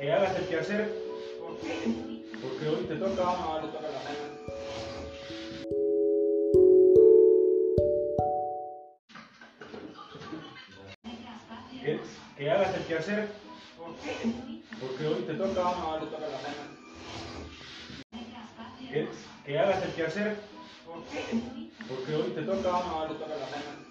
Que hagas el quehacer. Porque hoy te toca, vamos a darle la cena. Que, que hagas el quehacer. Porque hoy te toca, vamos a darle toda la cena. Que, que hagas el quehacer. Porque hoy te toca, vamos a darle toda la cena.